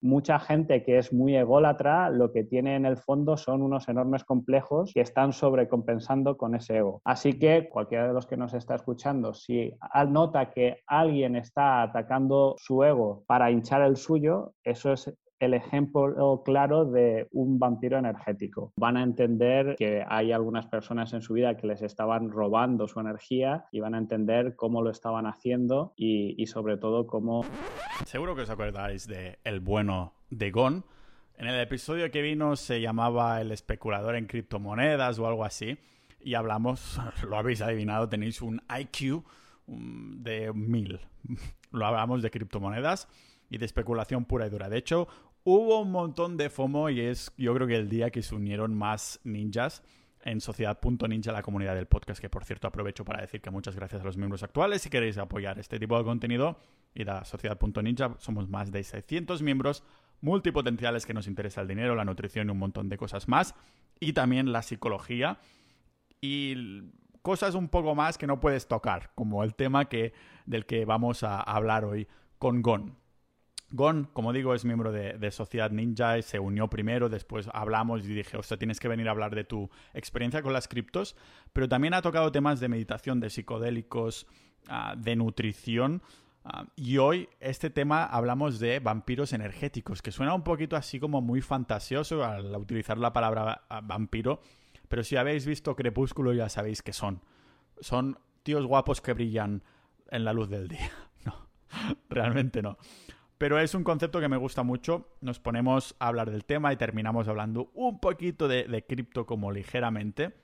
mucha gente que es muy ególatra lo que tiene en el fondo son unos enormes complejos que están sobrecompensando con ese ego. Así que cualquiera de los que nos está escuchando, si nota que alguien está atacando su ego para hinchar el suyo, eso es el ejemplo claro de un vampiro energético. Van a entender que hay algunas personas en su vida que les estaban robando su energía y van a entender cómo lo estaban haciendo y, sobre todo cómo... Seguro que os acordáis de El bueno de Gon. En el episodio que vino se llamaba El especulador en criptomonedas o algo así. Y hablamos, lo habéis adivinado, tenéis un IQ de mil. Lo hablamos de criptomonedas y de especulación pura y dura. De hecho, Hubo un montón de FOMO y es yo creo que el día que se unieron más ninjas en Sociedad.ninja, la comunidad del podcast, que por cierto aprovecho para decir que muchas gracias a los miembros actuales. Si queréis apoyar este tipo de contenido, y a Sociedad.ninja. Somos más de 600 miembros multipotenciales que nos interesa el dinero, la nutrición y un montón de cosas más. Y también la psicología y cosas un poco más que no puedes tocar, como el tema que, del que vamos a hablar hoy con Gon. Gon, como digo, es miembro de, Sociedad Ninja y se unió primero, después hablamos y dije, sea, tienes que venir a hablar de tu experiencia con las criptos, pero también ha tocado temas de meditación, de psicodélicos, ah, de nutrición. Ah, y hoy este tema hablamos de vampiros energéticos, que suena un poquito así como muy fantasioso al utilizar la palabra ah, vampiro, pero si habéis visto Crepúsculo ya sabéis que son. Son tíos guapos que brillan en la luz del día. No, realmente no. Pero es un concepto que me gusta mucho. Nos ponemos a hablar del tema y terminamos hablando un poquito de, cripto como ligeramente.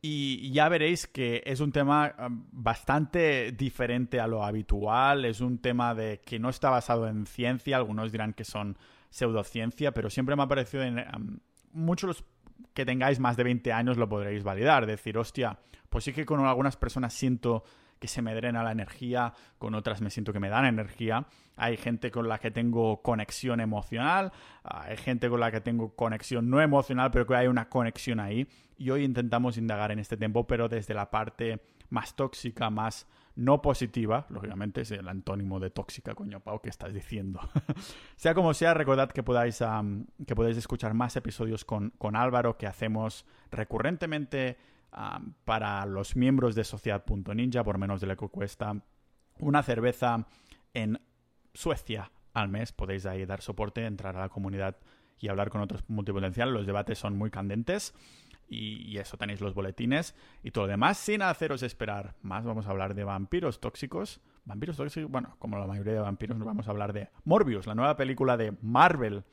y ya veréis que es un tema bastante diferente a lo habitual. Es un tema de que no está basado en ciencia. Algunos dirán que son pseudociencia, pero siempre me ha parecido en, muchos que tengáis más de 20 años lo podréis validar. Decir, hostia, pues sí que con algunas personas siento que se me drena la energía, con otras me siento que me dan energía. Hay gente con la que tengo conexión emocional, hay gente con la que tengo conexión no emocional, pero que hay una conexión ahí. Y hoy intentamos indagar en este tiempo, pero desde la parte más tóxica, más no positiva, lógicamente es el antónimo de tóxica, coño Pau, que estás diciendo. sea como sea, recordad que podáis, que podéis escuchar más episodios con, con Álvaro que hacemos recurrentemente para los miembros de Sociedad.ninja por menos de lo que cuesta una cerveza en Suecia al mes. Podéis ahí dar soporte, entrar a la comunidad y hablar con otros multipotenciales. Los debates son muy candentes. Y, eso tenéis los boletines y todo lo demás. Sin haceros esperar más, vamos a hablar de vampiros tóxicos. Vampiros tóxicos, bueno, como la mayoría de vampiros, nos vamos a hablar de Morbius, la nueva película de Marvel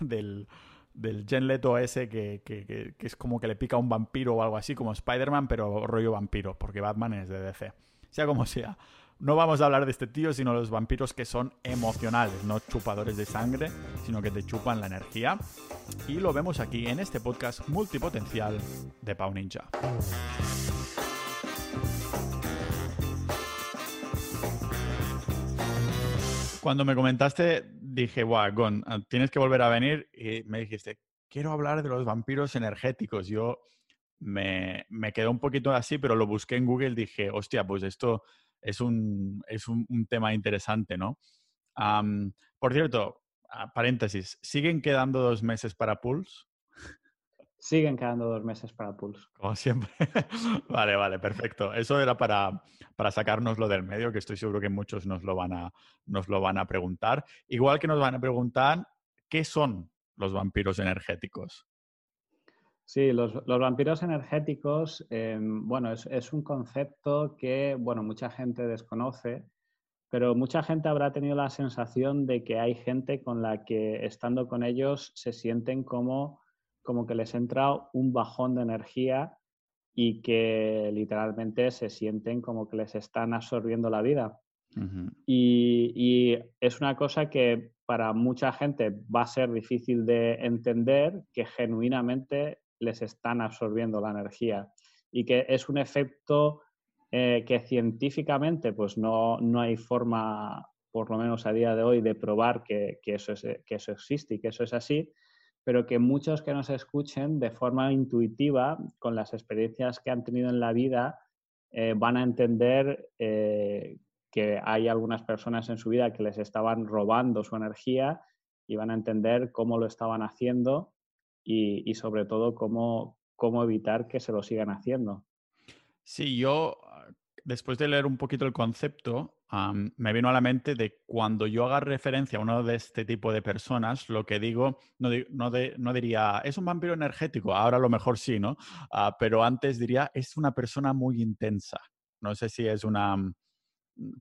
del del Gen Leto ese que, que, es como que le pica un vampiro o algo así, como Spider-Man, pero rollo vampiro, porque Batman es de DC. Sea como sea. No vamos a hablar de este tío, sino los vampiros que son emocionales, no chupadores de sangre, sino que te chupan la energía. Y lo vemos aquí en este podcast multipotencial de Pau Ninja. Cuando me comentaste dije, guau, Gon, ah, tienes que volver a venir y me dijiste, quiero hablar de los vampiros energéticos. Yo me, me quedé un poquito así, pero lo busqué en Google y dije, hostia, pues esto es un, es un, tema interesante, ¿no? por cierto, paréntesis, ¿siguen quedando dos meses para Pulse? Siguen quedando dos meses para Pulse. Como siempre. vale, vale, perfecto. Eso era para, para sacárnoslo del medio, que estoy seguro que muchos nos lo, van a, nos lo van a preguntar. Igual que nos van a preguntar qué son los vampiros energéticos. Sí, los, vampiros energéticos, em, bueno, es, es, un concepto que, bueno, mucha gente desconoce, pero mucha gente habrá tenido la sensación de que hay gente con la que estando con ellos se sienten como como que les entra un bajón de energía y que literalmente se sienten como que les están absorbiendo la vida. y, es una cosa que para mucha gente va a ser difícil de entender que genuinamente les están absorbiendo la energía y que es un efecto eh, que científicamente pues no, no, hay forma, por lo menos a día de hoy, de probar que, que, eso, es, que eso existe y que eso es así, pero que muchos que nos escuchen de forma intuitiva, con las experiencias que han tenido en la vida, eh, van a entender eh, que hay algunas personas en su vida que les estaban robando su energía y van a entender cómo lo estaban haciendo y, y sobre todo cómo, cómo evitar que se lo sigan haciendo. Sí, yo después de leer un poquito el concepto, me vino a la mente de cuando yo haga referencia a uno de este tipo de personas, lo que digo, no, no, diría, es un vampiro energético, ahora a lo mejor sí, ¿no? Ah, pero antes diría, es una persona muy intensa. No sé si es una...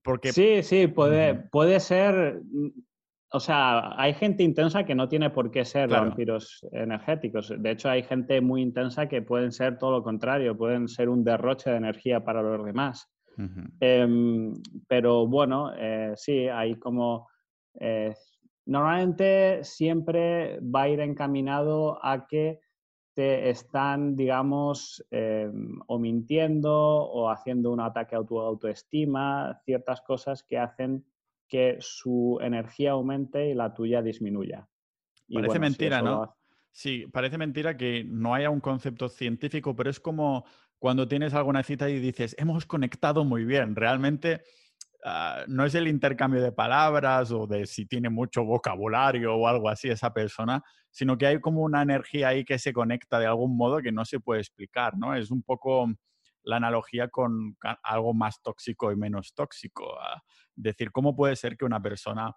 Porque... Sí, sí, puede, puede ser... Mm, o sea, hay gente intensa que no tiene por qué ser vampiros energéticos. De hecho, hay gente muy intensa que pueden ser todo lo contrario, pueden ser un derroche de energía para los demás. Em, pero bueno, eh, sí, hay como... Eh, normalmente siempre va a ir encaminado a que te están, digamos, em, o mintiendo o haciendo un ataque a tu autoestima, ciertas cosas que hacen que su energía aumente y la tuya disminuya. parece mentira, ¿no? Sí, parece mentira que no haya un concepto científico, pero es como cuando tienes alguna cita y dices, hemos conectado muy bien, realmente ah, no es el intercambio de palabras o de si tiene mucho vocabulario o algo así esa persona, sino que hay como una energía ahí que se conecta de algún modo que no se puede explicar, ¿no? Es un poco la analogía con algo más tóxico y menos tóxico. Ah, decir, ¿cómo puede ser que una persona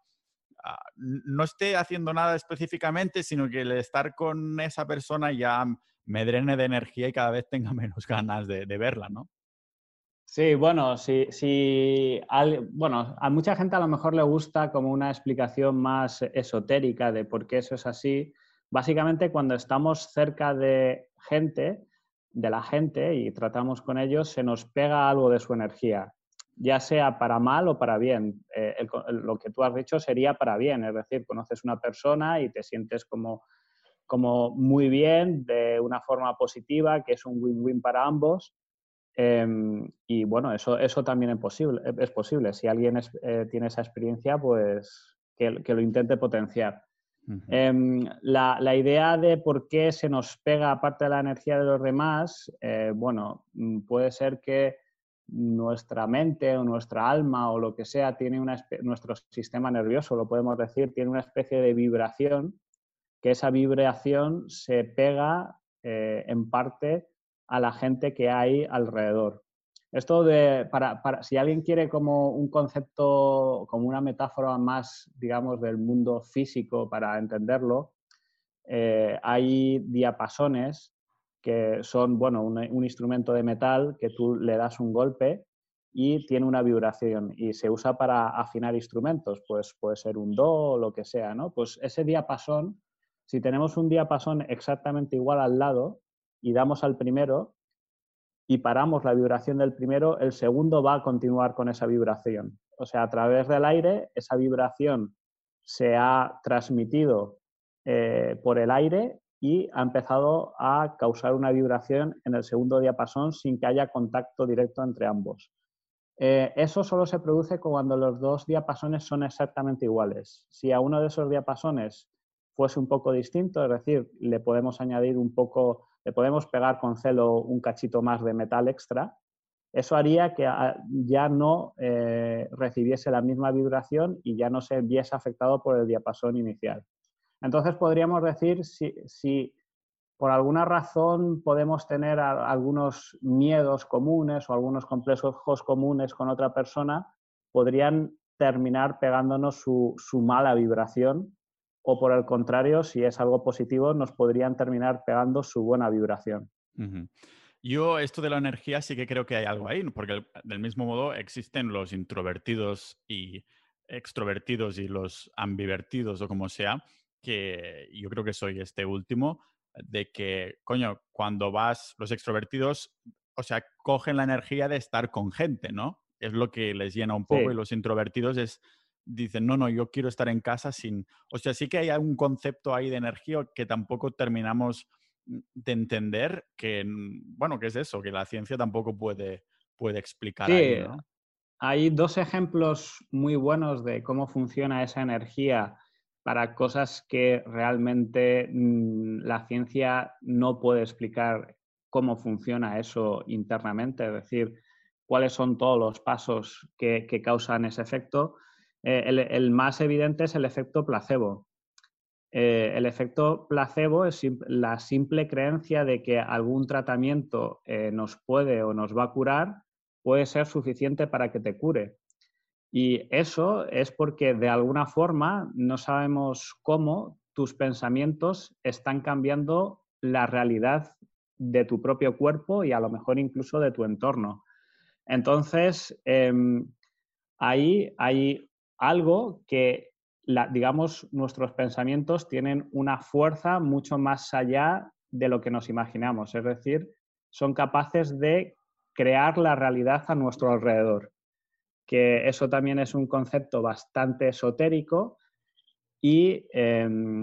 ah, no esté haciendo nada específicamente, sino que el estar con esa persona ya me drene de energía y cada vez tenga menos ganas de, verla, ¿no? Sí, bueno, sí, sí bueno, a mucha gente a lo mejor le gusta como una explicación más esotérica de por qué eso es así. Básicamente, cuando estamos cerca de gente, de la gente y tratamos con ellos, se nos pega algo de su energía, ya sea para mal o para bien. Eh, lo que tú has dicho sería para bien, es decir, conoces una persona y te sientes como como muy bien, de una forma positiva, que es un win-win para ambos. Em, y bueno, eso, eso también es posible, es posible. Si alguien eh, tiene esa experiencia, pues que, lo intente potenciar. Em, la, idea de por qué se nos pega aparte de la energía de los demás, eh, bueno, mm, puede ser que nuestra mente o nuestra alma o lo que sea tiene una, nuestro sistema nervioso, lo podemos decir, tiene una especie de vibración que esa vibración se pega eh, en parte a la gente que hay alrededor. Esto de, para, si alguien quiere como un concepto, como una metáfora más, digamos, del mundo físico para entenderlo, eh, hay diapasones que son, bueno, un, un, instrumento de metal que tú le das un golpe y tiene una vibración y se usa para afinar instrumentos, pues puede ser un do o lo que sea, ¿no? Pues ese diapasón si tenemos un diapasón exactamente igual al lado y damos al primero y paramos la vibración del primero, el segundo va a continuar con esa vibración. O sea, a través del aire, esa vibración se ha transmitido eh, por el aire y ha empezado a causar una vibración en el segundo diapasón sin que haya contacto directo entre ambos. Eh, eso solo se produce cuando los dos diapasones son exactamente iguales. Si a uno de esos diapasones fuese un poco distinto, es decir, le podemos añadir un poco, le podemos pegar con celo un cachito más de metal extra, eso haría que ah, ya no eh, recibiese la misma vibración y ya no se viese afectado por el diapasón inicial. Entonces podríamos decir si, por alguna razón podemos tener algunos miedos comunes o algunos complejos comunes con otra persona, podrían terminar pegándonos su mala vibración o por el contrario, si es algo positivo, nos podrían terminar pegando su buena vibración. Yo esto de la energía sí que creo que hay algo ahí, porque del mismo modo existen los introvertidos y extrovertidos y los ambivertidos o como sea, que yo creo que soy este último, de que, coño, cuando vas, los extrovertidos, o sea, cogen la energía de estar con gente, ¿no? Es lo que les llena un poco y los introvertidos es dicen, no, no, yo quiero estar en casa sin... O sea, sí que hay un concepto ahí de energía que tampoco terminamos mm, de entender que, bueno, ¿qué es eso? Que la ciencia tampoco puede, puede explicar. Sí, hay dos ejemplos muy buenos de cómo funciona esa energía para cosas que realmente mm, la ciencia no puede explicar cómo funciona eso internamente. Es decir, cuáles son todos los pasos que, causan ese efecto. Eh, el, más evidente es el efecto placebo. Eh, el efecto placebo es la simple creencia de que algún tratamiento eh, nos puede o nos va a curar, puede ser suficiente para que te cure. Y eso es porque de alguna forma no sabemos cómo tus pensamientos están cambiando la realidad de tu propio cuerpo y a lo mejor incluso de tu entorno. Entonces, em, ahí hay algo que, digamos, nuestros pensamientos tienen una fuerza mucho más allá de lo que nos imaginamos. Es decir, son capaces de crear la realidad a nuestro alrededor. Que eso también es un concepto bastante esotérico y em,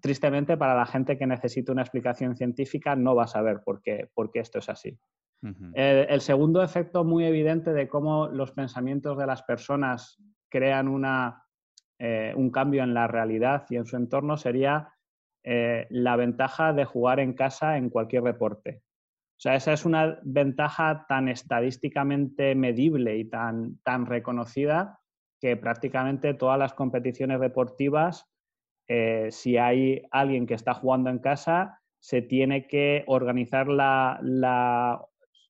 tristemente para la gente que necesita una explicación científica no va a saber por qué, por qué esto es así el, segundo efecto muy evidente de cómo los pensamientos de las personas crean una, eh, un cambio en la realidad y en su entorno sería eh, la ventaja de jugar en casa en cualquier deporte. O sea, esa es una ventaja tan estadísticamente medible y tan, tan reconocida que prácticamente todas las competiciones deportivas, eh, si hay alguien que está jugando en casa, se tiene que organizar la,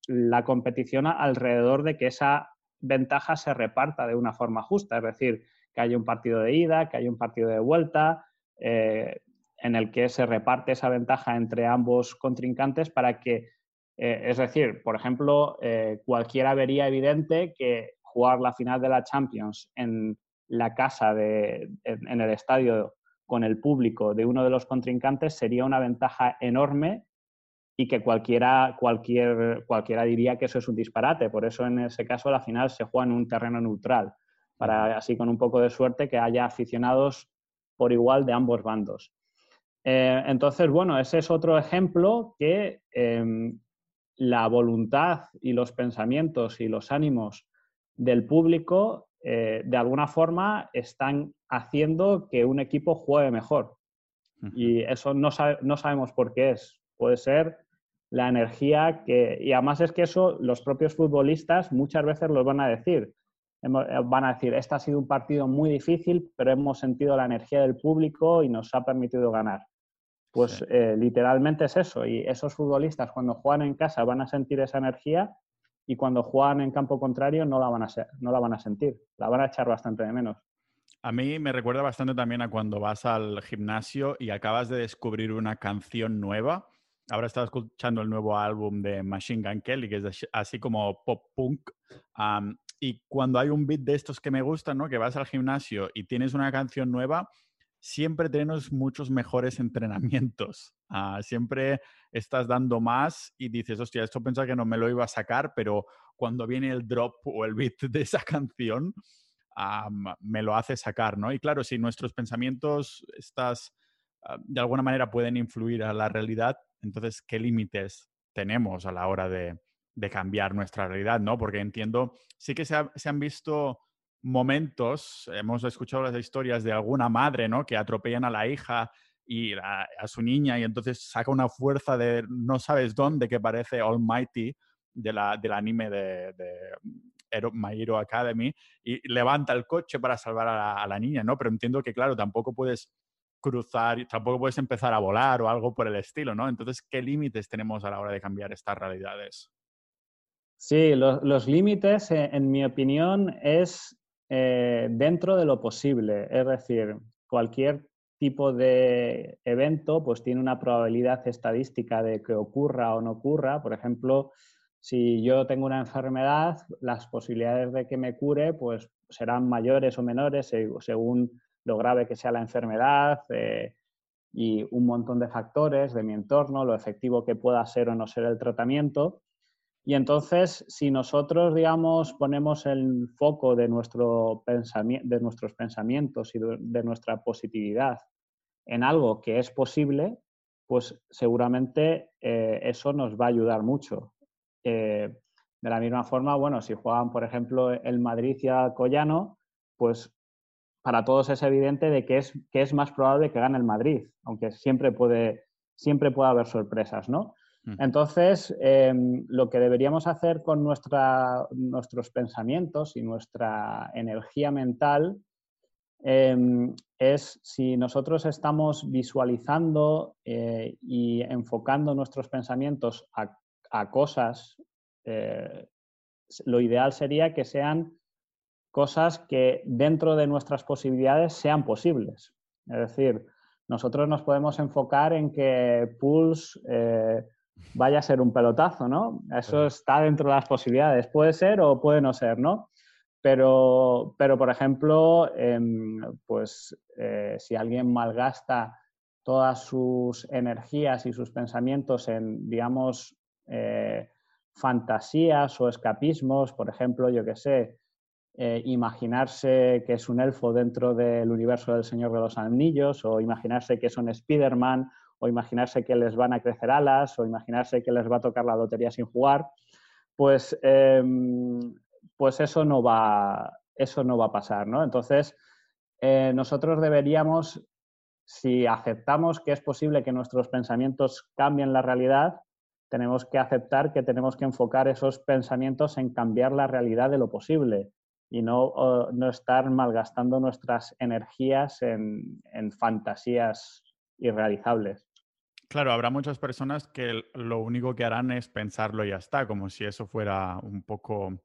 la competición alrededor de que esa ventaja se reparta de una forma justa, es decir, que haya un partido de ida, que haya un partido de vuelta, eh, en el que se reparte esa ventaja entre ambos contrincantes para que, eh, es decir, por ejemplo, eh, cualquiera vería evidente que jugar la final de la Champions en la casa, de, en el estadio con el público de uno de los contrincantes sería una ventaja enorme y que cualquiera, cualquier, cualquiera diría que eso es un disparate. Por eso en ese caso la final se juega en un terreno neutral, para así con un poco de suerte que haya aficionados por igual de ambos bandos. Eh, entonces, bueno, ese es otro ejemplo que em, la voluntad y los pensamientos y los ánimos del público eh, de alguna forma están haciendo que un equipo juegue mejor. Y eso no, no sabemos por qué es puede ser la energía que... Y además es que eso los propios futbolistas muchas veces lo van a decir. Eh, van a decir, este ha sido un partido muy difícil, pero hemos sentido la energía del público y nos ha permitido ganar. Pues eh, literalmente es eso. Y esos futbolistas cuando juegan en casa van a sentir esa energía y cuando juegan en campo contrario no la van a, no la van a sentir. La van a echar bastante de menos. A mí me recuerda bastante también a cuando vas al gimnasio y acabas de descubrir una canción nueva ahora estaba escuchando el nuevo álbum de Machine Gun Kelly, que es así como pop punk. y cuando hay un beat de estos que me gustan, ¿no? Que vas al gimnasio y tienes una canción nueva, siempre tienes muchos mejores entrenamientos. Ah, siempre estás dando más y dices, hostia, esto pensaba que no me lo iba a sacar, pero cuando viene el drop o el beat de esa canción, me lo hace sacar, ¿no? Y claro, si nuestros pensamientos, estas, ah, de alguna manera pueden influir a la realidad, entonces, ¿qué límites tenemos a la hora de, cambiar nuestra realidad? ¿no? Porque entiendo, sí que se, han visto momentos, hemos escuchado las historias de alguna madre ¿no? que atropellan a la hija y a, su niña y entonces saca una fuerza de no sabes dónde que parece Almighty de la, del anime de, de My Hero Academy y levanta el coche para salvar a la, a la, niña, ¿no? Pero entiendo que, claro, tampoco puedes cruzar, tampoco puedes empezar a volar o algo por el estilo, ¿no? Entonces, ¿qué límites tenemos a la hora de cambiar estas realidades? Sí, los límites, eh, en mi opinión, es eh, dentro de lo posible. Es decir, cualquier tipo de evento pues tiene una probabilidad estadística de que ocurra o no ocurra. Por ejemplo, si yo tengo una enfermedad, las posibilidades de que me cure pues serán mayores o menores según lo grave que sea la enfermedad eh, y un montón de factores de mi entorno, lo efectivo que pueda ser o no ser el tratamiento. Y entonces, si nosotros, digamos, ponemos el foco de, nuestro de nuestros pensamientos y de, nuestra positividad en algo que es posible, pues seguramente eh, eso nos va a ayudar mucho. Eh, de la misma forma, bueno, si juegan, por ejemplo, el Madrid y el Collano, pues para todos es evidente de que es, que es más probable que gane el Madrid, aunque siempre puede, siempre puede haber sorpresas, ¿no? Entonces, em, lo que deberíamos hacer con nuestros pensamientos y nuestra energía mental em, es si nosotros estamos visualizando eh, y enfocando nuestros pensamientos a, cosas, eh, lo ideal sería que sean cosas que dentro de nuestras posibilidades sean posibles. Es decir, nosotros nos podemos enfocar en que Pulse eh, vaya a ser un pelotazo, ¿no? Eso está dentro de las posibilidades. Puede ser o puede no ser, ¿no? Pero, pero por ejemplo, em, pues eh, si alguien malgasta todas sus energías y sus pensamientos en, digamos, eh, fantasías o escapismos, por ejemplo, yo qué sé, eh, imaginarse que es un elfo dentro del universo del Señor de los Anillos, o imaginarse que son Spider-Man, o imaginarse que les van a crecer alas, o imaginarse que les va a tocar la lotería sin jugar, pues, em, pues eso, no va, eso no va a pasar. ¿no? Entonces, eh, nosotros deberíamos, si aceptamos que es posible que nuestros pensamientos cambien la realidad, tenemos que aceptar que tenemos que enfocar esos pensamientos en cambiar la realidad de lo posible y no, no estar malgastando nuestras energías en, fantasías irrealizables. Claro, habrá muchas personas que lo único que harán es pensarlo y ya está, como si eso fuera un poco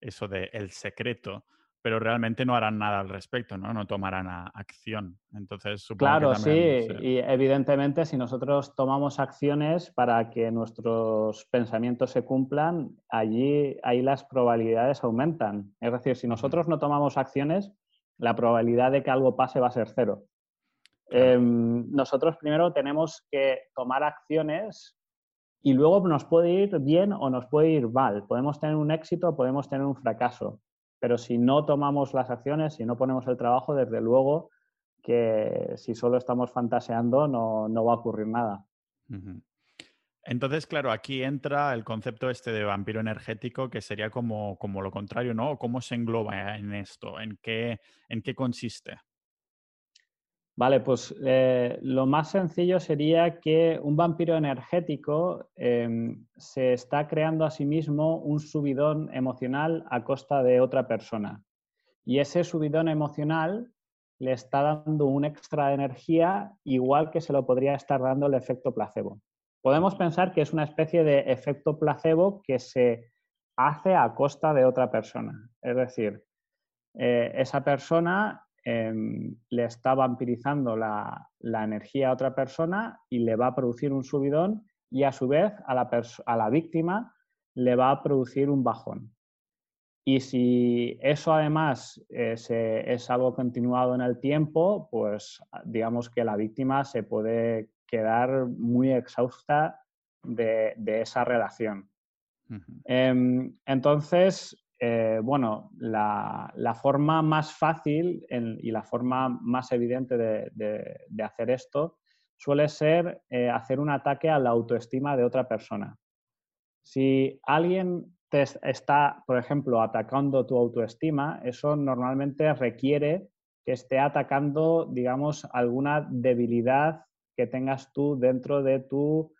eso de el secreto pero realmente no harán nada al respecto, ¿no? No tomarán acción. Entonces, supongo claro, que sí, y evidentemente si nosotros tomamos acciones para que nuestros pensamientos se cumplan, allí ahí las probabilidades aumentan. Es decir, si nosotros no tomamos acciones, la probabilidad de que algo pase va a ser cero. Em, nosotros primero tenemos que tomar acciones y luego nos puede ir bien o nos puede ir mal. Podemos tener un éxito o podemos tener un fracaso. Pero si no tomamos las acciones, si no ponemos el trabajo, desde luego que si solo estamos fantaseando no, va a ocurrir nada. Entonces, claro, aquí entra el concepto este de vampiro energético, que sería como, como lo contrario, ¿no? ¿Cómo se engloba en esto? ¿En qué, en qué consiste? Vale, pues eh, lo más sencillo sería que un vampiro energético em, se está creando a sí mismo un subidón emocional a costa de otra persona. Y ese subidón emocional le está dando un extra de energía igual que se lo podría estar dando el efecto placebo. Podemos pensar que es una especie de efecto placebo que se hace a costa de otra persona. Es decir, eh, esa persona Em, le está vampirizando la, energía a otra persona y le va a producir un subidón y a su vez a la, a la víctima le va a producir un bajón. Y si eso además eh, es algo continuado en el tiempo, pues digamos que la víctima se puede quedar muy exhausta de, esa relación. Em, entonces, eh, bueno, la, forma más fácil y la forma más evidente de, hacer esto suele ser eh, hacer un ataque a la autoestima de otra persona. Si alguien te está, por ejemplo, atacando tu autoestima, eso normalmente requiere que esté atacando, digamos, alguna debilidad que tengas tú dentro de tu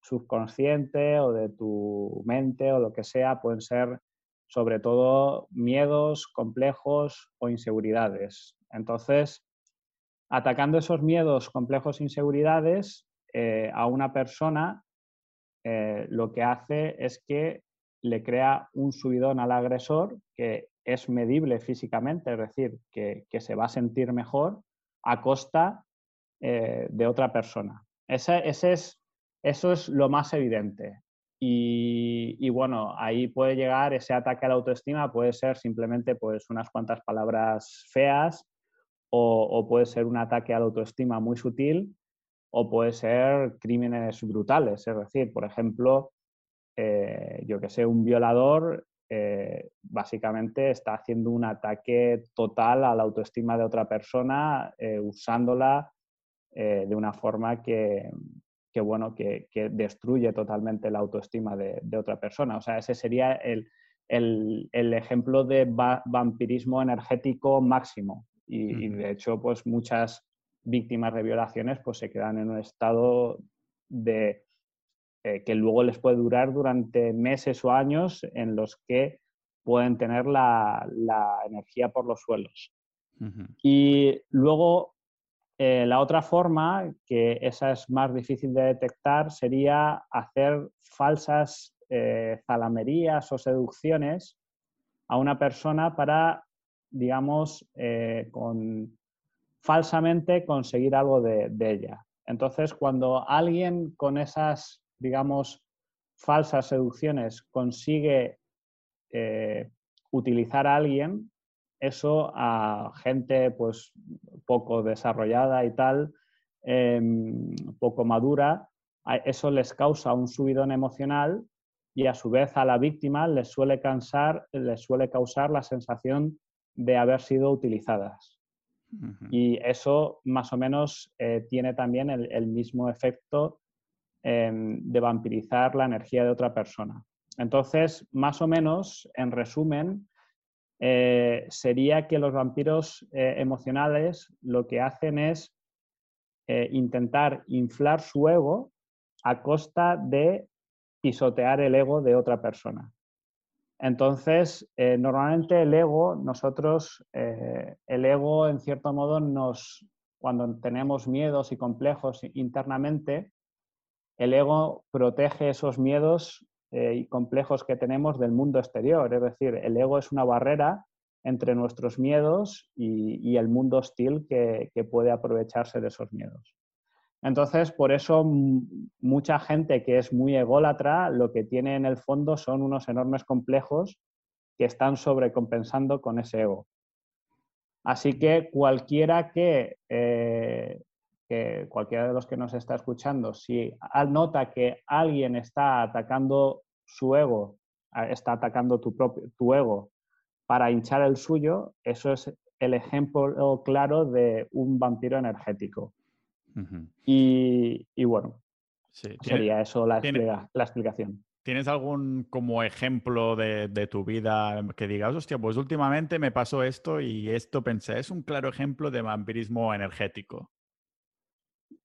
subconsciente o de tu mente o lo que sea. Pueden ser sobre todo miedos, complejos o inseguridades. Entonces, atacando esos miedos, complejos, inseguridades eh, a una persona, eh, lo que hace es que le crea un subidón al agresor que es medible físicamente, es decir, que, se va a sentir mejor a costa eh, de otra persona. Ese, ese es, eso es lo más evidente. Y, bueno, ahí puede llegar ese ataque a la autoestima, puede ser simplemente pues unas cuantas palabras feas o, puede ser un ataque a la autoestima muy sutil o puede ser crímenes brutales. Es decir, por ejemplo, eh, yo que sé, un violador eh, básicamente está haciendo un ataque total a la autoestima de otra persona eh, usándola de una forma que, que, bueno, que, destruye totalmente la autoestima de, otra persona. O sea, ese sería el, ejemplo de vampirismo energético máximo. Y, de hecho, pues muchas víctimas de violaciones pues se quedan en un estado de eh, que luego les puede durar durante meses o años en los que pueden tener la, energía por los suelos. Y luego eh, la otra forma, que esa es más difícil de detectar, sería hacer falsas eh, zalamerías o seducciones a una persona para, digamos, eh, con, falsamente conseguir algo de, ella. Entonces, cuando alguien con esas, digamos, falsas seducciones consigue utilizar a alguien, eso a gente pues poco desarrollada y tal, em, poco madura, eso les causa un subidón emocional y a su vez a la víctima les suele, cansar, les suele causar la sensación de haber sido utilizadas. Y eso más o menos eh, tiene también el, mismo efecto em, de vampirizar la energía de otra persona. Entonces, más o menos, en resumen, eh, sería que los vampiros eh, emocionales lo que hacen es eh, intentar inflar su ego a costa de pisotear el ego de otra persona. Entonces, normalmente el ego, nosotros, el ego en cierto modo nos, cuando tenemos miedos y complejos internamente, el ego protege esos miedos eh, y complejos que tenemos del mundo exterior. Es decir, el ego es una barrera entre nuestros miedos y, el mundo hostil que, puede aprovecharse de esos miedos. Entonces, por eso mucha gente que es muy ególatra lo que tiene en el fondo son unos enormes complejos que están sobrecompensando con ese ego. Así que cualquiera que, eh, que, cualquiera de los que nos está escuchando, si nota que alguien está atacando su ego, está atacando tu, propio, tu ego para hinchar el suyo, eso es el ejemplo claro de un vampiro energético. y, bueno, sería eso la, la, explicación. ¿Tienes algún como ejemplo de, de, tu vida que digas, hostia, pues últimamente me pasó esto y esto pensé, es un claro ejemplo de vampirismo energético?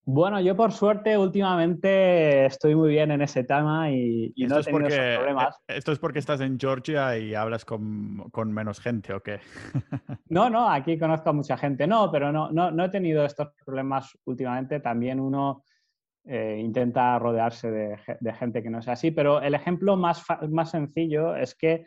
Bueno, yo por suerte últimamente estoy muy bien en ese tema y, no he tenido esos problemas. Eh, ¿Esto es porque estás en Georgia y hablas con, menos gente o qué? no, no, aquí conozco a mucha gente. No, pero no, no, he tenido estos problemas últimamente. También uno eh, intenta rodearse de, gente que no sea así. Pero el ejemplo más, más sencillo es que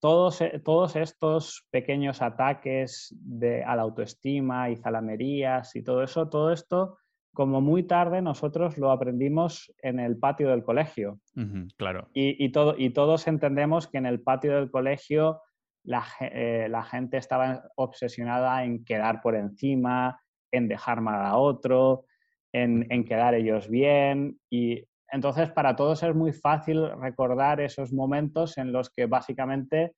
todos, eh, todos estos pequeños ataques de, a la autoestima y zalamerías y todo eso, todo esto como muy tarde nosotros lo aprendimos en el patio del colegio. claro. Y, todo, y, todos entendemos que en el patio del colegio la, eh, gente estaba obsesionada en quedar por encima, en dejar mal a otro, en, quedar ellos bien. Y entonces para todos es muy fácil recordar esos momentos en los que básicamente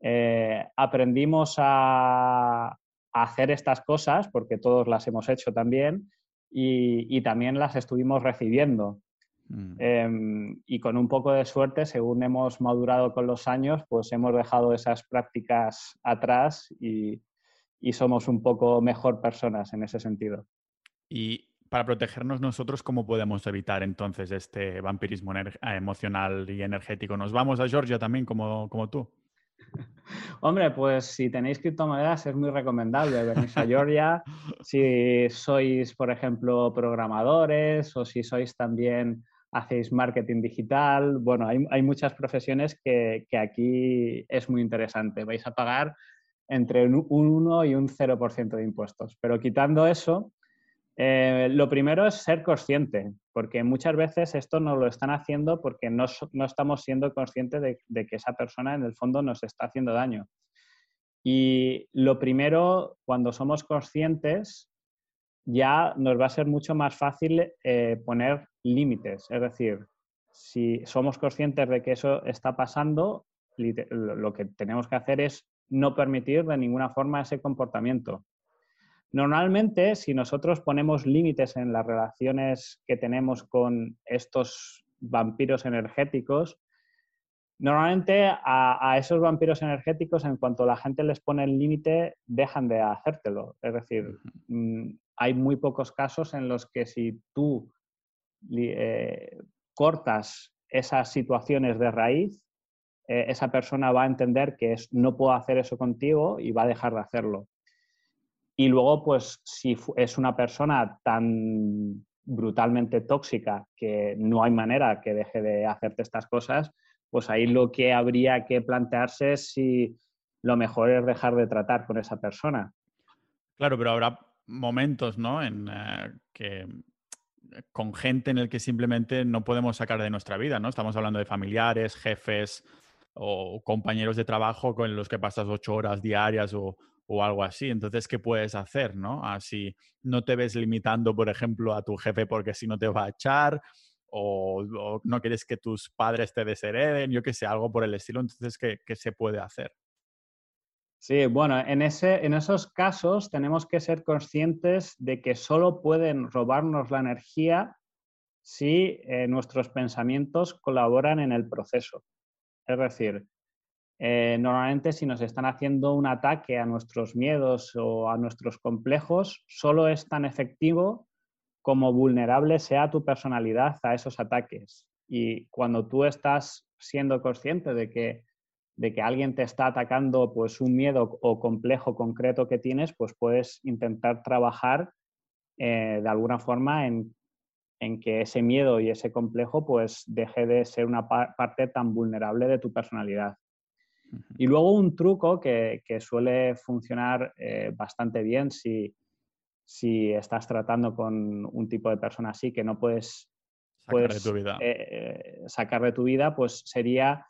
eh, aprendimos a, a hacer estas cosas, porque todos las hemos hecho también, y, también las estuvimos recibiendo. Mm. Em, y con un poco de suerte, según hemos madurado con los años, pues hemos dejado esas prácticas atrás y, somos un poco mejor personas en ese sentido. Y para protegernos nosotros, ¿cómo podemos evitar entonces este vampirismo emocional y energético? ¿Nos vamos a Georgia también como, como tú? Hombre, pues si tenéis criptomonedas es muy recomendable venir a Georgia. si sois, por ejemplo, programadores o si sois también hacéis marketing digital, bueno, hay, muchas profesiones que, aquí es muy interesante. Vais a pagar entre un 1 y un 0% de impuestos. Pero quitando eso, eh, lo primero es ser consciente, porque muchas veces esto nos lo están haciendo porque no, estamos siendo conscientes de, que esa persona en el fondo nos está haciendo daño. Y lo primero, cuando somos conscientes, ya nos va a ser mucho más fácil eh, poner límites. Es decir, si somos conscientes de que eso está pasando, lo que tenemos que hacer es no permitir de ninguna forma ese comportamiento. Normalmente, si nosotros ponemos límites en las relaciones que tenemos con estos vampiros energéticos, normalmente a, esos vampiros energéticos, en cuanto la gente les pone el límite, dejan de hacértelo. Es decir, mm, hay muy pocos casos en los que si tú eh, cortas esas situaciones de raíz, eh, esa persona va a entender que es, no puedo hacer eso contigo y va a dejar de hacerlo. Y luego, pues, si es una persona tan brutalmente tóxica que no hay manera que deje de hacerte estas cosas, pues ahí lo que habría que plantearse es si lo mejor es dejar de tratar con esa persona. Claro, pero habrá momentos, ¿no? En eh, que con gente en el que simplemente no podemos sacar de nuestra vida, ¿no? Estamos hablando de familiares, jefes o compañeros de trabajo con los que pasas ocho horas diarias o, o algo así. Entonces, ¿qué puedes hacer, no? Así no te ves limitando, por ejemplo, a tu jefe porque si no te va a echar o, no quieres que tus padres te deshereden, yo qué sé, algo por el estilo. Entonces, ¿qué, qué se puede hacer? Sí, bueno, en, ese, en esos casos tenemos que ser conscientes de que solo pueden robarnos la energía si eh, nuestros pensamientos colaboran en el proceso. Es decir, eh, normalmente si nos están haciendo un ataque a nuestros miedos o a nuestros complejos, solo es tan efectivo como vulnerable sea tu personalidad a esos ataques. Y cuando tú estás siendo consciente de que, de que alguien te está atacando pues un miedo o complejo concreto que tienes, pues puedes intentar trabajar eh, de alguna forma en, en, que ese miedo y ese complejo pues deje de ser una parte tan vulnerable de tu personalidad. Y luego un truco que, suele funcionar eh, bastante bien si, estás tratando con un tipo de persona así que no puedes, sacar, de tu vida. Eh, eh, sacar de tu vida, pues sería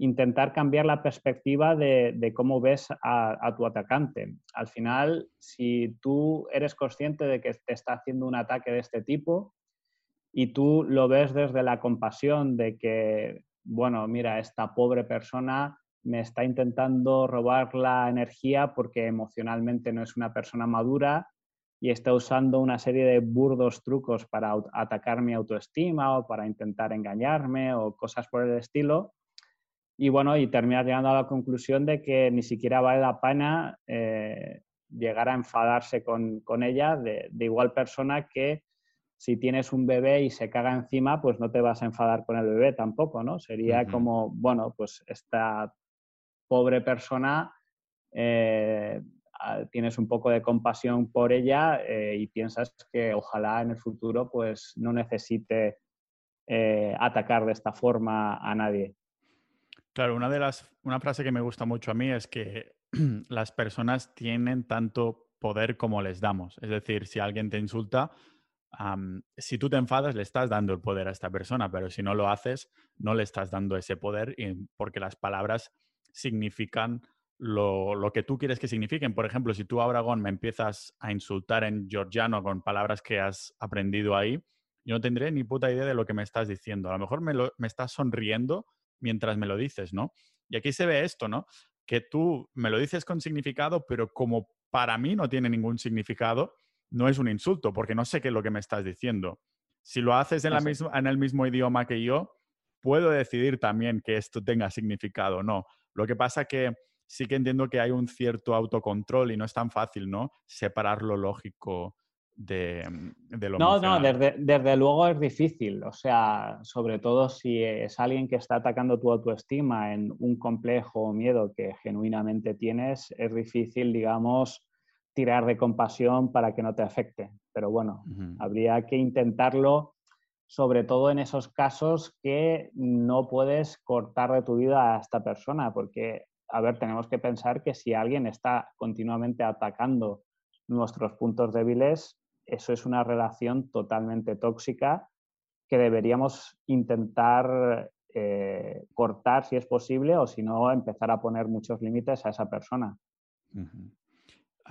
intentar cambiar la perspectiva de, cómo ves a, tu atacante. Al final, si tú eres consciente de que te está haciendo un ataque de este tipo y tú lo ves desde la compasión de que, bueno, mira, esta pobre persona me está intentando robar la energía porque emocionalmente no es una persona madura y está usando una serie de burdos trucos para atacar mi autoestima o para intentar engañarme o cosas por el estilo. Y bueno, y terminas llegando a la conclusión de que ni siquiera vale la pena eh, llegar a enfadarse con, ella de, igual persona que si tienes un bebé y se caga encima, pues no te vas a enfadar con el bebé tampoco, ¿no? Sería como, bueno, pues esta pobre persona, eh, tienes un poco de compasión por ella eh, y piensas que ojalá en el futuro pues no necesite eh, atacar de esta forma a nadie. Claro, una de las, una frase que me gusta mucho a mí es que las personas tienen tanto poder como les damos. Es decir, si alguien te insulta, si tú te enfadas, le estás dando el poder a esta persona, pero si no lo haces, no le estás dando ese poder porque las palabras significan lo, que tú quieres que signifiquen. Por ejemplo, si tú ahora, Gon, me empiezas a insultar en georgiano con palabras que has aprendido ahí, yo no tendré ni puta idea de lo que me estás diciendo. A lo mejor me, me estás sonriendo mientras me lo dices, ¿no? Y aquí se ve esto, ¿no? Que tú me lo dices con significado, pero como para mí no tiene ningún significado, no es un insulto, porque no sé qué es lo que me estás diciendo. Si lo haces en, la misma, en el mismo idioma que yo, puedo decidir también que esto tenga significado o no. Lo que pasa que sí que entiendo que hay un cierto autocontrol y no es tan fácil, ¿no? Separar lo lógico de, de lo No, no, desde, desde, luego es difícil. O sea, sobre todo si es alguien que está atacando tu autoestima en un complejo o miedo que genuinamente tienes, es difícil, digamos, tirar de compasión para que no te afecte. Pero bueno, habría que intentarlo sobre todo en esos casos que no puedes cortar de tu vida a esta persona, porque, a ver, tenemos que pensar que si alguien está continuamente atacando nuestros puntos débiles, eso es una relación totalmente tóxica que deberíamos intentar eh, cortar si es posible o si no empezar a poner muchos límites a esa persona.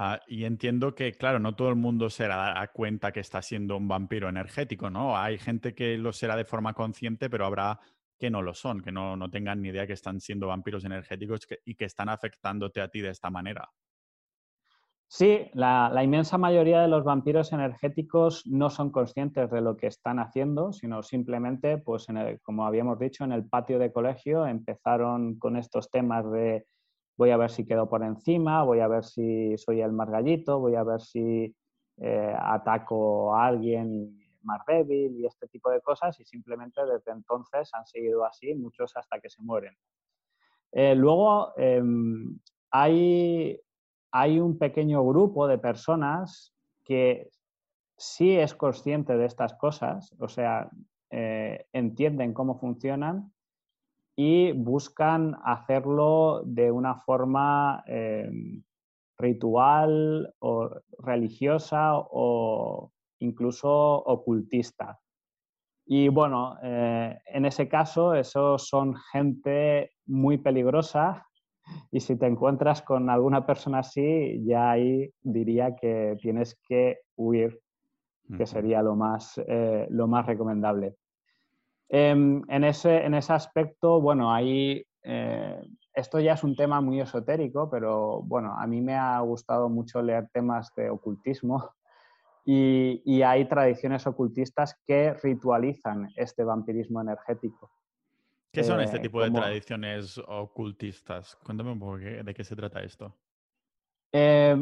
Ah, y entiendo que, claro, no todo el mundo se dará cuenta que está siendo un vampiro energético, ¿no? Hay gente que lo será de forma consciente, pero habrá que no lo son, que no, no tengan ni idea que están siendo vampiros energéticos y que están afectándote a ti de esta manera. Sí, la, inmensa mayoría de los vampiros energéticos no son conscientes de lo que están haciendo, sino simplemente, pues como habíamos dicho, en el patio de colegio empezaron con estos temas de voy a ver si quedo por encima, voy a ver si soy el más gallito, voy a ver si eh, ataco a alguien más débil y este tipo de cosas y simplemente desde entonces han seguido así, muchos hasta que se mueren. Eh, luego em, hay, hay un pequeño grupo de personas que sí es consciente de estas cosas, o sea, eh, entienden cómo funcionan y buscan hacerlo de una forma em, ritual o religiosa o incluso ocultista. Y bueno, eh, en ese caso, esos son gente muy peligrosa y si te encuentras con alguna persona así, ya ahí diría que tienes que huir, que sería lo más, eh, lo más recomendable. Em, en, ese, en ese aspecto, bueno, ahí eh, esto ya es un tema muy esotérico, pero bueno, a mí me ha gustado mucho leer temas de ocultismo y, hay tradiciones ocultistas que ritualizan este vampirismo energético. ¿Qué son este eh, tipo de tradiciones ocultistas? Cuéntame un poco de qué se trata esto. Eh,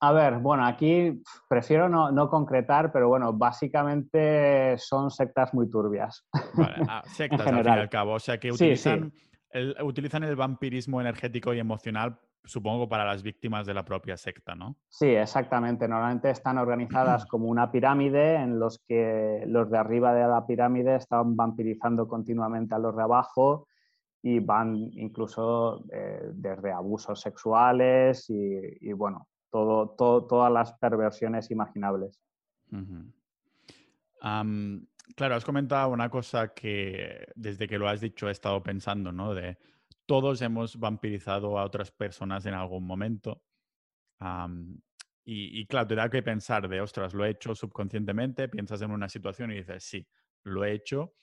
a ver, bueno, aquí prefiero no, concretar, pero bueno, básicamente son sectas muy turbias. Vale, ah, sectas al fin y al cabo. O sea, que utilizan utilizan el vampirismo energético y emocional, supongo, para las víctimas de la propia secta, ¿no? Sí, exactamente. Normalmente están organizadas como una pirámide en los que los de arriba de la pirámide están vampirizando continuamente a los de abajo y van incluso eh, desde abusos sexuales y, bueno, todo, todas las perversiones imaginables. Claro, has comentado una cosa que desde que lo has dicho he estado pensando, ¿no? De todos hemos vampirizado a otras personas en algún momento. y, claro, te da que pensar de, ostras, lo he hecho subconscientemente, piensas en una situación y dices, sí, lo he hecho.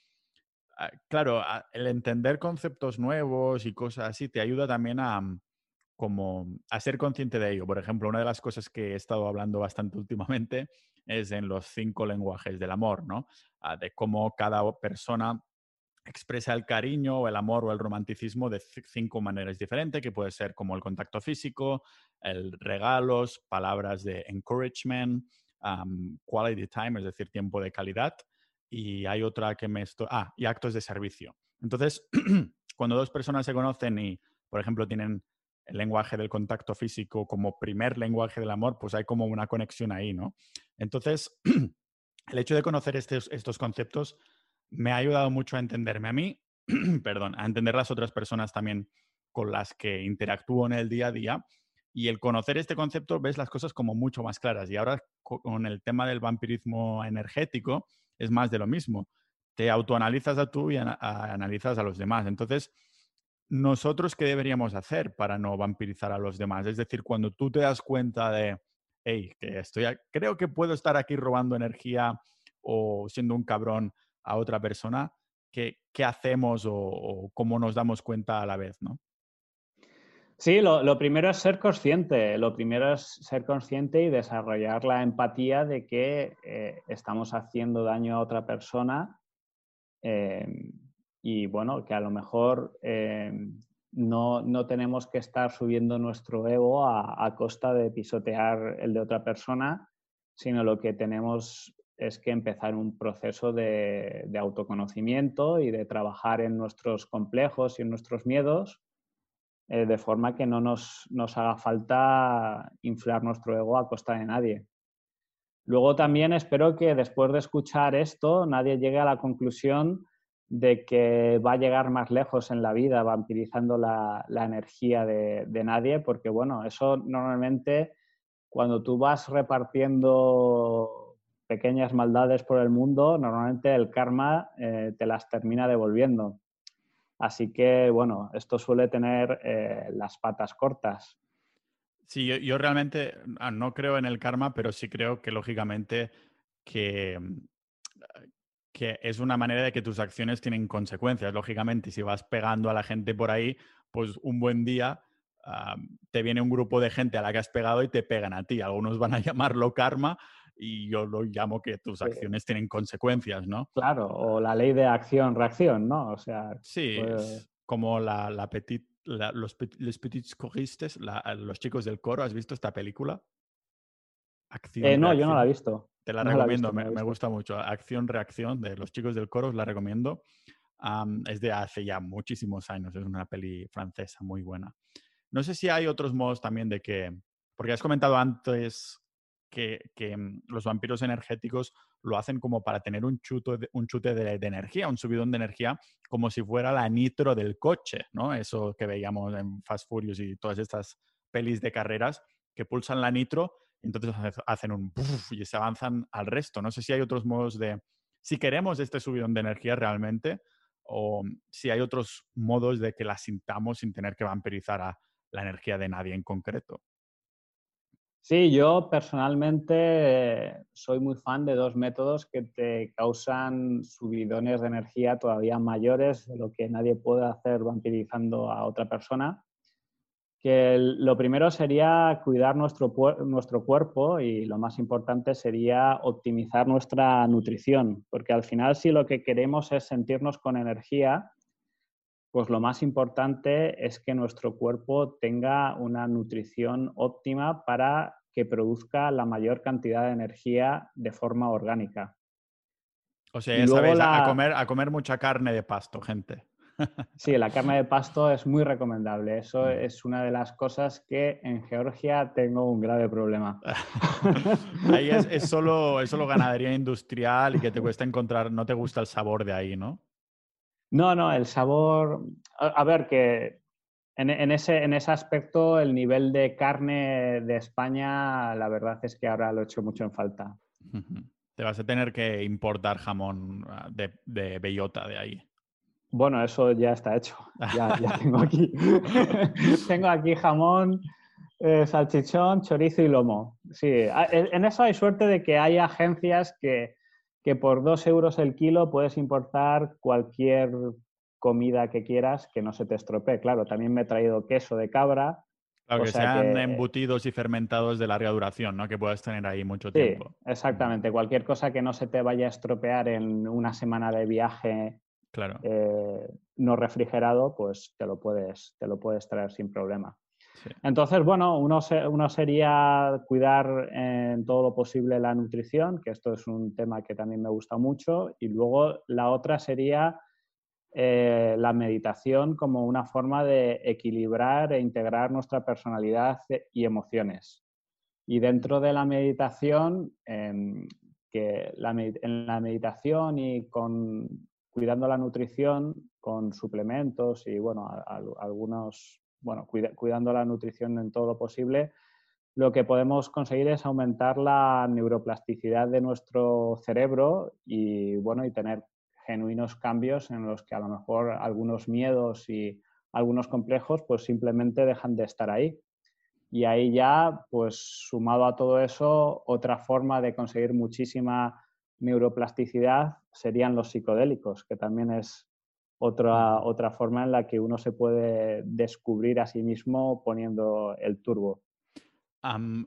Ah, claro, el entender conceptos nuevos y cosas así te ayuda también a, como, a ser consciente de ello. Por ejemplo, una de las cosas que he estado hablando bastante últimamente es en los cinco lenguajes del amor, ¿no? Ah, de cómo cada persona expresa el cariño o el amor o el romanticismo de cinco maneras diferentes, que puede ser como el contacto físico, el regalos, palabras de encouragement, quality time, es decir, tiempo de calidad, y hay otra que me. Ah, y actos de servicio. Entonces, cuando dos personas se conocen y, por ejemplo, tienen el lenguaje del contacto físico como primer lenguaje del amor, pues hay como una conexión ahí, ¿no? Entonces, el hecho de conocer estos, estos conceptos me ha ayudado mucho a entenderme a mí, perdón, a entender las otras personas también con las que interactúo en el día a día. Y el conocer este concepto ves las cosas como mucho más claras. Y ahora con el tema del vampirismo energético es más de lo mismo. Te autoanalizas a tú y analizas a los demás. Entonces, nosotros qué deberíamos hacer para no vampirizar a los demás? Es decir, cuando tú te das cuenta de, hey, que estoy, creo que puedo estar aquí robando energía o siendo un cabrón a otra persona, ¿qué, qué hacemos o, cómo nos damos cuenta a la vez, no? Sí, lo, primero es ser consciente. Lo primero es ser consciente y desarrollar la empatía de que eh, estamos haciendo daño a otra persona. Em, y bueno, que a lo mejor eh, no, tenemos que estar subiendo nuestro ego a, costa de pisotear el de otra persona, sino lo que tenemos es que empezar un proceso de, autoconocimiento y de trabajar en nuestros complejos y en nuestros miedos, eh, de forma que no nos, nos haga falta inflar nuestro ego a costa de nadie. Luego también espero que después de escuchar esto nadie llegue a la conclusión de que va a llegar más lejos en la vida vampirizando la, energía de, nadie, porque bueno, eso normalmente cuando tú vas repartiendo pequeñas maldades por el mundo, normalmente el karma eh, te las termina devolviendo. Así que bueno, esto suele tener eh, las patas cortas. Sí, yo, realmente ah, no creo en el karma, pero sí creo que lógicamente que, que es una manera de que tus acciones tienen consecuencias. Lógicamente, si vas pegando a la gente por ahí, pues un buen día ah, te viene un grupo de gente a la que has pegado y te pegan a ti. Algunos van a llamarlo karma y yo lo llamo que tus acciones tienen consecuencias, ¿no? Claro, o la ley de acción-reacción, ¿no? O sea, sí, pues como la, la petit, los, los petits choristes, los chicos del coro. ¿Has visto esta película? Acción, eh, no, yo no la he visto. Te la recomiendo, me, gusta mucho. Acción-reacción de los chicos del coro, la recomiendo. es de hace ya muchísimos años, es una peli francesa muy buena. No sé si hay otros modos también de que, porque has comentado antes que, mm, los vampiros energéticos lo hacen como para tener un, un chute de, energía, un subidón de energía, como si fuera la nitro del coche, ¿no? Eso que veíamos en Fast Furious y todas estas pelis de carreras que pulsan la nitro, entonces hacen un y se avanzan al resto. No sé si hay otros modos de, si queremos este subidón de energía realmente, o si hay otros modos de que la sintamos sin tener que vampirizar a la energía de nadie en concreto. Sí, yo personalmente soy muy fan de dos métodos que te causan subidones de energía todavía mayores de lo que nadie puede hacer vampirizando a otra persona. Que lo primero sería cuidar nuestro, nuestro cuerpo y lo más importante sería optimizar nuestra nutrición, porque al final si lo que queremos es sentirnos con energía, pues lo más importante es que nuestro cuerpo tenga una nutrición óptima para que produzca la mayor cantidad de energía de forma orgánica. O sea, ya sabéis, a, comer, a comer mucha carne de pasto, gente. Sí, la carne de pasto es muy recomendable. Eso mm. es una de las cosas que en Georgia tengo un grave problema. ahí es, solo, es solo ganadería industrial y que te cuesta encontrar, no te gusta el sabor de ahí, ¿no? No, no, el sabor. A, ver, que en, ese, en ese aspecto, el nivel de carne de España, la verdad es que ahora lo echo mucho en falta. Te vas a tener que importar jamón ah, de, de bellota de ahí. Bueno, eso ya está hecho. Ya, tengo aquí. tengo aquí jamón, eh, salchichón, chorizo y lomo. Sí, en eso hay suerte de que hay agencias que, que por dos euros el kilo puedes importar cualquier comida que quieras que no se te estropee. Claro, también me he traído queso de cabra. Claro, que sean embutidos y fermentados de larga duración, ¿no? Que puedas tener ahí mucho tiempo. Exactamente. Cualquier cosa que no se te vaya a estropear en una semana de viaje claro. Eh, no refrigerado, pues te lo puedes, te lo puedes traer sin problema. Entonces, bueno, uno, uno, sería cuidar en todo lo posible la nutrición, que esto es un tema que también me gusta mucho, y luego la otra sería eh, la meditación como una forma de equilibrar e integrar nuestra personalidad y emociones. Y dentro de la meditación, em, que en la meditación y con cuidando la nutrición con suplementos y bueno, algunos, bueno, cuidando la nutrición en todo lo posible, lo que podemos conseguir es aumentar la neuroplasticidad de nuestro cerebro y bueno, y tener genuinos cambios en los que a lo mejor algunos miedos y algunos complejos pues simplemente dejan de estar ahí. Y ahí ya, pues sumado a todo eso, otra forma de conseguir muchísima neuroplasticidad serían los psicodélicos, que también es otra, otra forma en la que uno se puede descubrir a sí mismo poniendo el turbo.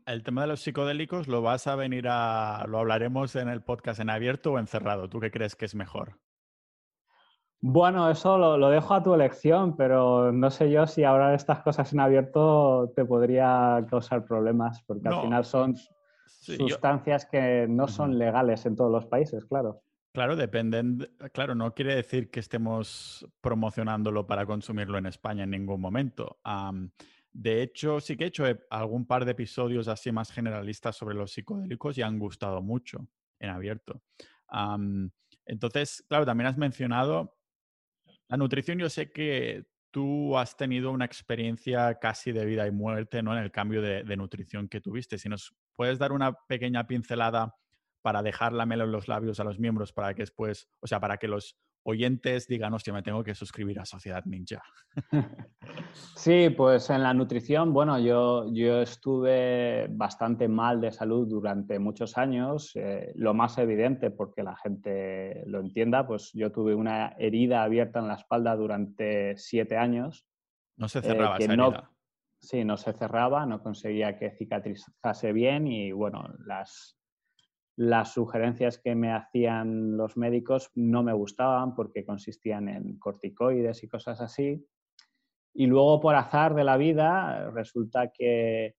el tema de los psicodélicos lo vas a venir a... lo hablaremos en el podcast en abierto o en cerrado. ¿Tú qué crees que es mejor? Bueno, eso lo, dejo a tu elección, pero no sé yo si ahora estas cosas en abierto te podría causar problemas, porque al final son sustancias que no son legales en todos los países, claro. Claro, dependen. Claro, no quiere decir que estemos promocionándolo para consumirlo en España en ningún momento. de hecho, sí que he hecho eh, algún par de episodios así más generalistas sobre los psicodélicos y han gustado mucho en abierto. entonces, claro, también has mencionado la nutrición, yo sé que tú has tenido una experiencia casi de vida y muerte ¿no? en el cambio de, nutrición que tuviste. Si nos puedes dar una pequeña pincelada para dejar la mela en los labios a los miembros para que después, o sea, para que los oyentes digan, hostia, me tengo que suscribir a Sociedad Ninja. Sí, pues en la nutrición, bueno, yo, yo estuve bastante mal de salud durante muchos años. Eh, lo más evidente, porque la gente lo entienda, pues yo tuve una herida abierta en la espalda durante siete años. No se cerraba eh, esa herida. Sí, no se cerraba, no conseguía que cicatrizase bien y bueno, las, las sugerencias que me hacían los médicos no me gustaban porque consistían en corticoides y cosas así. Y luego, por azar de la vida, resulta que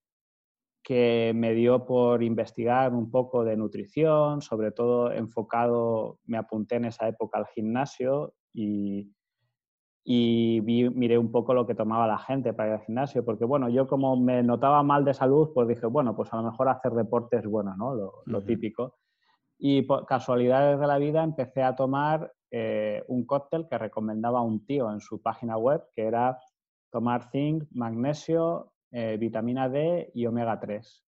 que me dio por investigar un poco de nutrición, sobre todo enfocado, me apunté en esa época al gimnasio y, y miré un poco lo que tomaba la gente para ir al gimnasio, porque bueno, yo como me notaba mal de salud, pues dije, bueno, pues a lo mejor hacer deporte es bueno, ¿no? Lo, típico. Y por casualidades de la vida empecé a tomar eh, un cóctel que recomendaba un tío en su página web, que era tomar zinc, magnesio, eh, vitamina D y omega 3.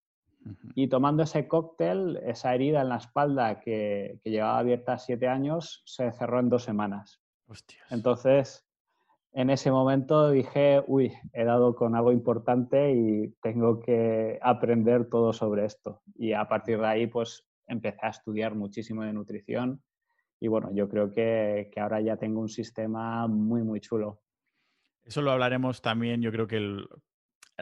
Y tomando ese cóctel, esa herida en la espalda que, que, llevaba abierta siete años, se cerró en dos semanas. Entonces, en ese momento dije, uy, he dado con algo importante y tengo que aprender todo sobre esto. Y a partir de ahí, pues empecé a estudiar muchísimo de nutrición. Y bueno, yo creo que, que ahora ya tengo un sistema muy, muy chulo. Eso lo hablaremos también, yo creo que el,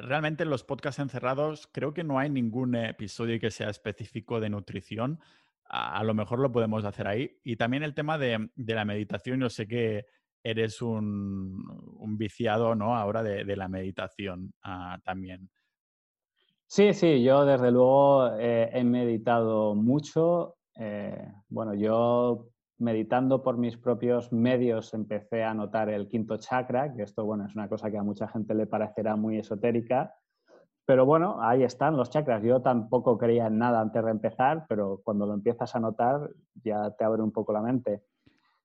realmente en los podcasts encerrados creo que no hay ningún episodio que sea específico de nutrición. A, lo mejor lo podemos hacer ahí. Y también el tema de, la meditación, yo sé que eres un, viciado, ¿no? Ahora de, la meditación ah, también. Sí, sí, yo desde luego eh, he meditado mucho. Eh, bueno, yo meditando por mis propios medios empecé a notar el quinto chakra, que esto bueno, es una cosa que a mucha gente le parecerá muy esotérica, pero bueno, ahí están los chakras. Yo tampoco creía en nada antes de empezar, pero cuando lo empiezas a notar ya te abre un poco la mente.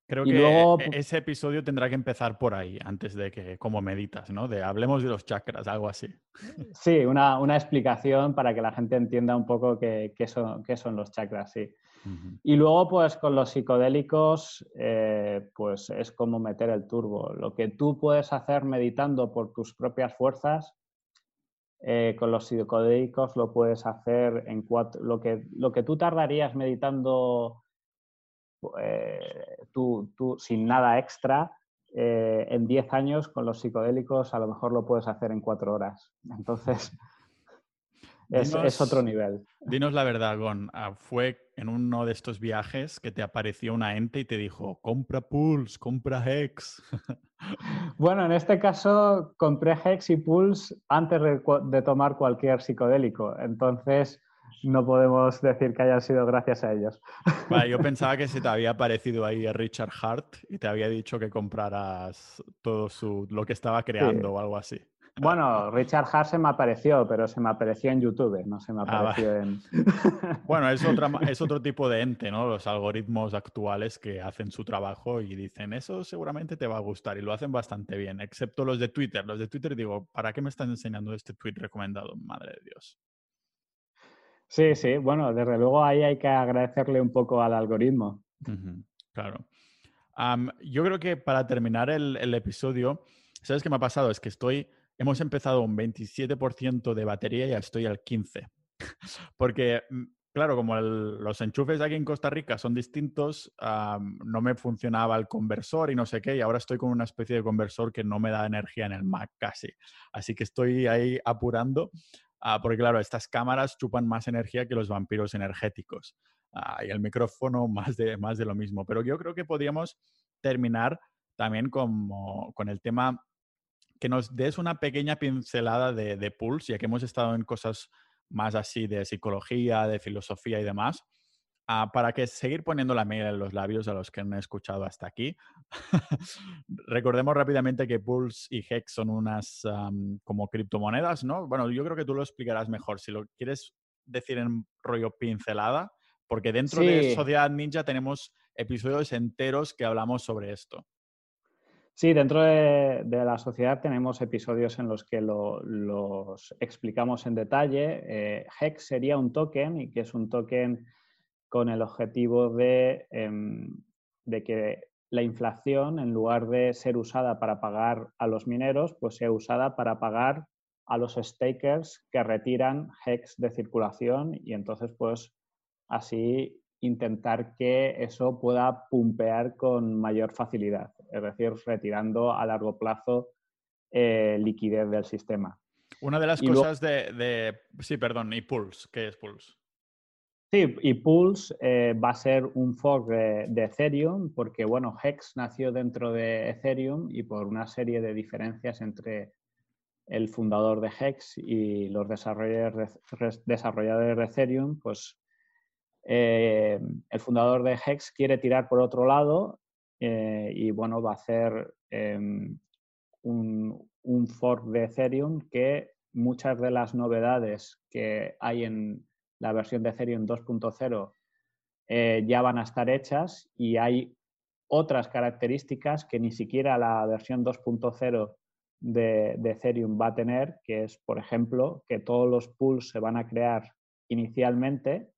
Creo que e-, ese episodio tendrá que empezar por ahí, antes de que, como meditas, ¿no? De hablemos de los chakras, algo así. Sí, una, una explicación para que la gente entienda un poco qué, qué, son, qué son los chakras, sí. Y luego, pues con los psicodélicos, eh, pues es como meter el turbo. Lo que tú puedes hacer meditando por tus propias fuerzas, eh, con los psicodélicos lo puedes hacer en cuatro... Lo que, lo que tú tardarías meditando eh, tú, tú, sin nada extra, en 10 años con los psicodélicos a lo mejor lo puedes hacer en 4 horas. Entonces, es, otro nivel. Dinos la verdad, Gon. Ah, ¿Fue en uno de estos viajes que te apareció una ente y te dijo, compra Pulse, compra Hex? bueno, en este caso compré Hex y Pulse antes de, tomar cualquier psicodélico. Entonces, no podemos decir que hayan sido gracias a ellos. yo pensaba que se te había aparecido ahí a Richard Hart y te había dicho que compraras todo su, lo que estaba creando o algo así. Bueno, Richard Hart se me apareció, pero se me apareció en YouTube, no se me ah, apareció en... bueno, es, otra, es otro tipo de ente, ¿no? Los algoritmos actuales que hacen su trabajo y dicen, eso seguramente te va a gustar y lo hacen bastante bien, excepto los de Twitter. Los de Twitter digo, ¿para qué me están enseñando este tweet recomendado? Madre de Dios. Sí, sí, bueno, desde luego ahí hay que agradecerle un poco al algoritmo. claro. yo creo que para terminar el, el episodio, ¿sabes qué me ha pasado? Es que estoy hemos empezado un 27% de batería y ya estoy al 15%. Porque, mm, claro, como los enchufes aquí en Costa Rica son distintos, no me funcionaba el conversor y no sé qué, y ahora estoy con una especie de conversor que no me da energía en el Mac casi. Así que estoy ahí apurando, ah, porque claro, estas cámaras chupan más energía que los vampiros energéticos. Ah, y el micrófono más de, más de lo mismo. Pero yo creo que podríamos terminar también como, con el tema que nos des una pequeña pincelada de, Pulse, ya que hemos estado en cosas más así de psicología, de filosofía y demás, ah, para que seguir poniendo la miel en los labios a los que han escuchado hasta aquí. Recordemos rápidamente que Pulse y Hex son unas como criptomonedas, ¿no? Bueno, yo creo que tú lo explicarás mejor. Si lo quieres decir en rollo pincelada, porque dentro de Sociedad Ninja tenemos episodios enteros que hablamos sobre esto. Sí, dentro de, la sociedad tenemos episodios en los que los explicamos en detalle. Eh, HEX sería un token y que es un token con el objetivo de, em, de, que la inflación, en lugar de ser usada para pagar a los mineros, pues sea usada para pagar a los stakers que retiran HEX de circulación y entonces pues así intentar que eso pueda pumpear con mayor facilidad, es decir, retirando a largo plazo eh, liquidez del sistema. Una de las cosas de, Sí, perdón, y Pulse, ¿qué es Pulse? Sí, y Pulse eh, va a ser un fork de, de, Ethereum porque, bueno, Hex nació dentro de Ethereum y por una serie de diferencias entre el fundador de Hex y los desarrolladores, desarrolladores de Ethereum, pues eh, el fundador de Hex quiere tirar por otro lado eh, y bueno, va a hacer em, un, un, fork de Ethereum que muchas de las novedades que hay en la versión de Ethereum 2.0 eh, ya van a estar hechas y hay otras características que ni siquiera la versión 2.0 de, de, Ethereum va a tener, que es, por ejemplo, que todos los pools se van a crear inicialmente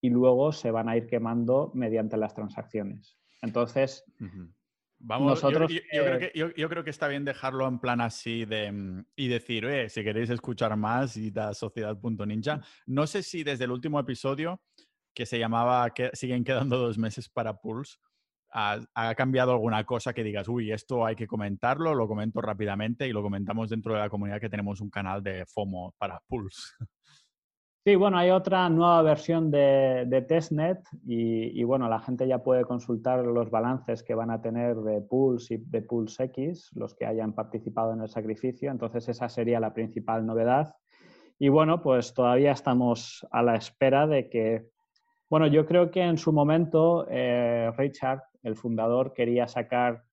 y luego se van a ir quemando mediante las transacciones. Entonces, Vamos, nosotros, yo, creo que, yo, creo que, está bien dejarlo en plan así de, mm, y decir, oye, si queréis escuchar más, y da sociedad.ninja. No sé si desde el último episodio, que se llamaba que Siguen quedando dos meses para Pulse, ha, ha, cambiado alguna cosa que digas, uy, esto hay que comentarlo, lo comento rápidamente y lo comentamos dentro de la comunidad que tenemos un canal de FOMO para Pulse. Sí, bueno, hay otra nueva versión de, testnet y, bueno, la gente ya puede consultar los balances que van a tener de Pulse y de Pulse X, los que hayan participado en el sacrificio. Entonces, esa sería la principal novedad. Y bueno, pues todavía estamos a la espera de que, bueno, yo creo que en su momento eh, Richard, el fundador, quería sacar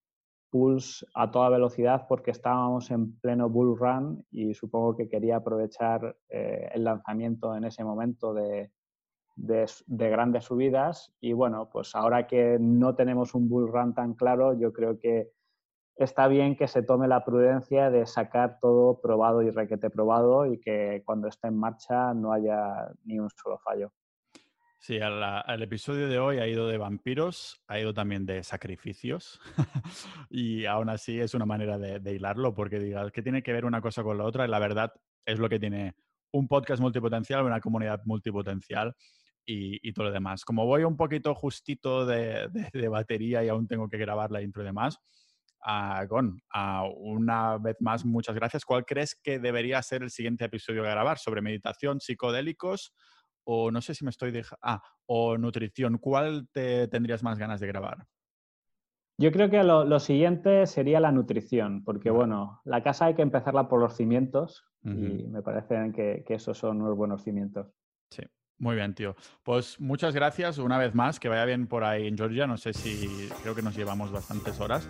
Pulse a toda velocidad porque estábamos en pleno bull run y supongo que quería aprovechar eh, el lanzamiento en ese momento de, grandes subidas. Y bueno, pues ahora que no tenemos un bull run tan claro, yo creo que está bien que se tome la prudencia de sacar todo probado y requete probado y que cuando esté en marcha no haya ni un solo fallo. Sí, al, episodio de hoy ha ido de vampiros, ha ido también de sacrificios y aún así es una manera de, hilarlo porque digas que tiene que ver una cosa con la otra y la verdad es lo que tiene un podcast multipotencial, una comunidad multipotencial y, todo lo demás. Como voy un poquito justito de, batería y aún tengo que grabar la intro y demás, uh, Gon, una vez más, muchas gracias. ¿Cuál crees que debería ser el siguiente episodio a grabar? ¿Sobre meditación, psicodélicos? O no sé si me estoy dejando... Ah, o nutrición. ¿Cuál te tendrías más ganas de grabar? Yo creo que lo, siguiente sería la nutrición, porque bueno, la casa hay que empezarla por los cimientos y me parece que, que, esos son unos buenos cimientos. Sí, muy bien, tío. Pues muchas gracias una vez más, que vaya bien por ahí en Georgia, no sé si creo que nos llevamos bastantes horas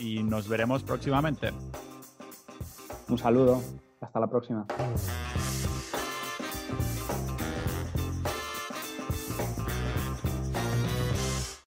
y nos veremos próximamente. Un saludo, hasta la próxima.